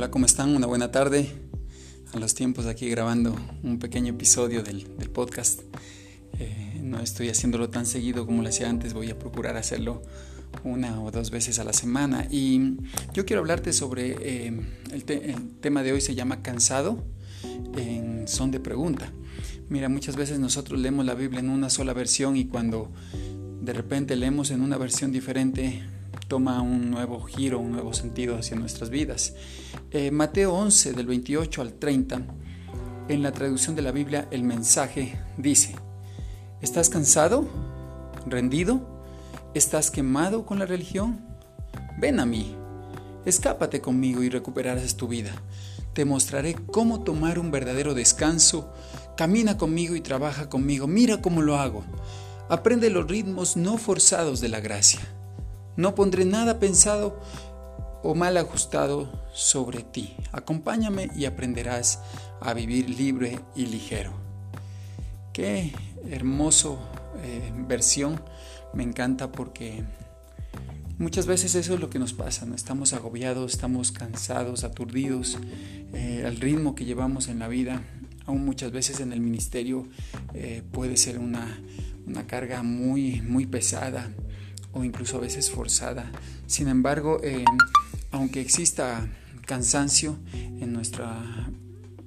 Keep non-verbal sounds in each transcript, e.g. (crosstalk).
Hola, ¿cómo están? Una buena tarde. A los tiempos aquí grabando un pequeño episodio del, podcast. Eh, no estoy haciéndolo tan seguido como lo hacía antes, voy a procurar hacerlo una o dos veces a la semana. Y yo quiero hablarte sobre eh, el, tema de hoy, se llama cansado en son de pregunta. Mira, muchas veces nosotros leemos la Biblia en una sola versión y cuando de repente leemos en una versión diferente, toma un nuevo giro, un nuevo sentido hacia nuestras vidas. Eh, Mateo 11, del 28 al 30, en la traducción de la Biblia, el mensaje dice, ¿estás cansado? ¿Rendido? ¿Estás quemado con la religión? Ven a mí, escápate conmigo y recuperarás tu vida. Te mostraré cómo tomar un verdadero descanso. Camina conmigo y trabaja conmigo. Mira cómo lo hago. Aprende los ritmos no forzados de la gracia. No pondré nada pensado o mal ajustado sobre ti. Acompáñame y aprenderás a vivir libre y ligero. Qué hermoso eh, versión. Me encanta porque muchas veces eso es lo que nos pasa. Estamos agobiados, estamos cansados, aturdidos. Eh, el ritmo que llevamos en la vida, aún muchas veces en el ministerio, eh, puede ser una, una carga muy, muy pesada o incluso a veces forzada. Sin embargo, eh, aunque exista cansancio en nuestra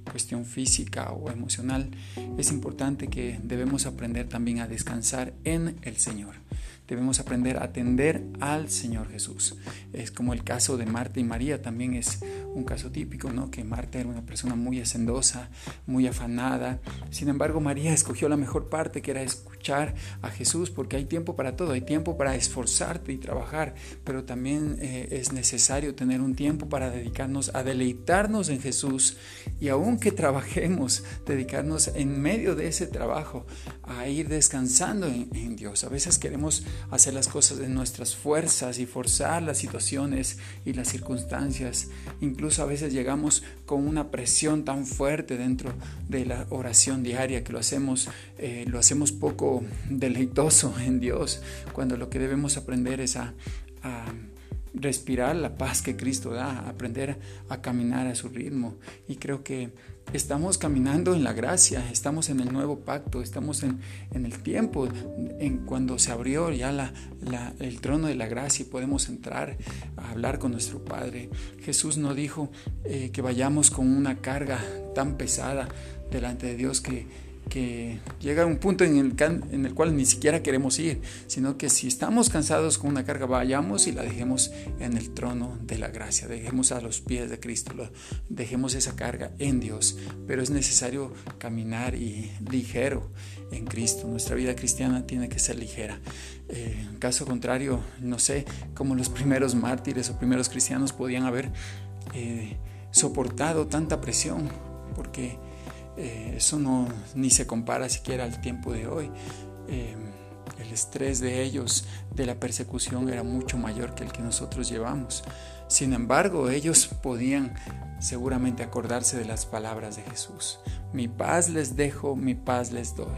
cuestión física o emocional, es importante que debemos aprender también a descansar en el Señor. Debemos aprender a atender al Señor Jesús. Es como el caso de Marta y María, también es un caso típico, ¿no? Que Marta era una persona muy hacendosa, muy afanada. Sin embargo, María escogió la mejor parte, que era escuchar a Jesús, porque hay tiempo para todo, hay tiempo para esforzarte y trabajar, pero también eh, es necesario tener un tiempo para dedicarnos a deleitarnos en Jesús y aunque trabajemos, (laughs) dedicarnos en medio de ese trabajo a ir descansando en, en Dios. A veces queremos hacer las cosas de nuestras fuerzas y forzar las situaciones y las circunstancias, incluso Incluso a veces llegamos con una presión tan fuerte dentro de la oración diaria que lo hacemos, eh, lo hacemos poco deleitoso en Dios, cuando lo que debemos aprender es a respirar la paz que Cristo da, aprender a caminar a su ritmo. Y creo que estamos caminando en la gracia, estamos en el nuevo pacto, estamos en, el tiempo en cuando se abrió ya la, el trono de la gracia y podemos entrar a hablar con nuestro Padre. Jesús no dijo eh, que vayamos con una carga tan pesada delante de Dios que que llega un punto en el, cual ni siquiera queremos ir, sino que si estamos cansados con una carga, vayamos y la dejemos en el trono de la gracia, dejemos a los pies de Cristo, dejemos esa carga en Dios, pero es necesario caminar y ligero en Cristo. Nuestra vida cristiana tiene que ser ligera. Eh, caso contrario, no sé cómo los primeros mártires o primeros cristianos podían haber eh, soportado tanta presión, porque eh, eso no ni se compara siquiera al tiempo de hoy. Eh, el estrés de ellos, de la persecución, era mucho mayor que el que nosotros llevamos. Sin embargo, ellos podían seguramente acordarse de las palabras de Jesús. Mi paz les dejo, mi paz les doy.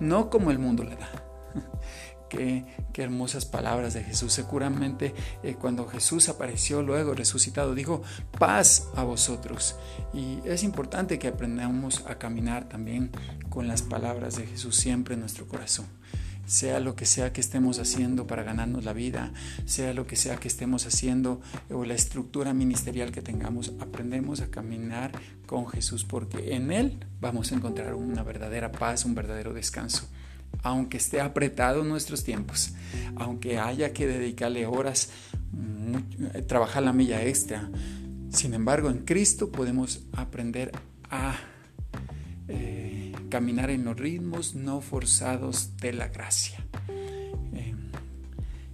No como el mundo le da. Qué, hermosas palabras de Jesús. Seguramente eh, cuando Jesús apareció luego resucitado, dijo, paz a vosotros. Y es importante que aprendamos a caminar también con las palabras de Jesús siempre en nuestro corazón. Sea lo que sea que estemos haciendo para ganarnos la vida, sea lo que sea que estemos haciendo o la estructura ministerial que tengamos, aprendemos a caminar con Jesús porque en Él vamos a encontrar una verdadera paz, un verdadero descanso aunque esté apretado nuestros tiempos, aunque haya que dedicarle horas, trabajar la milla extra. Sin embargo, en Cristo podemos aprender a eh, caminar en los ritmos no forzados de la gracia. Eh,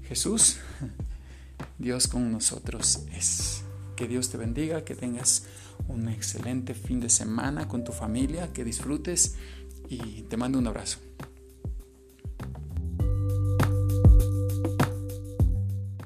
Jesús, Dios con nosotros es. Que Dios te bendiga, que tengas un excelente fin de semana con tu familia, que disfrutes y te mando un abrazo.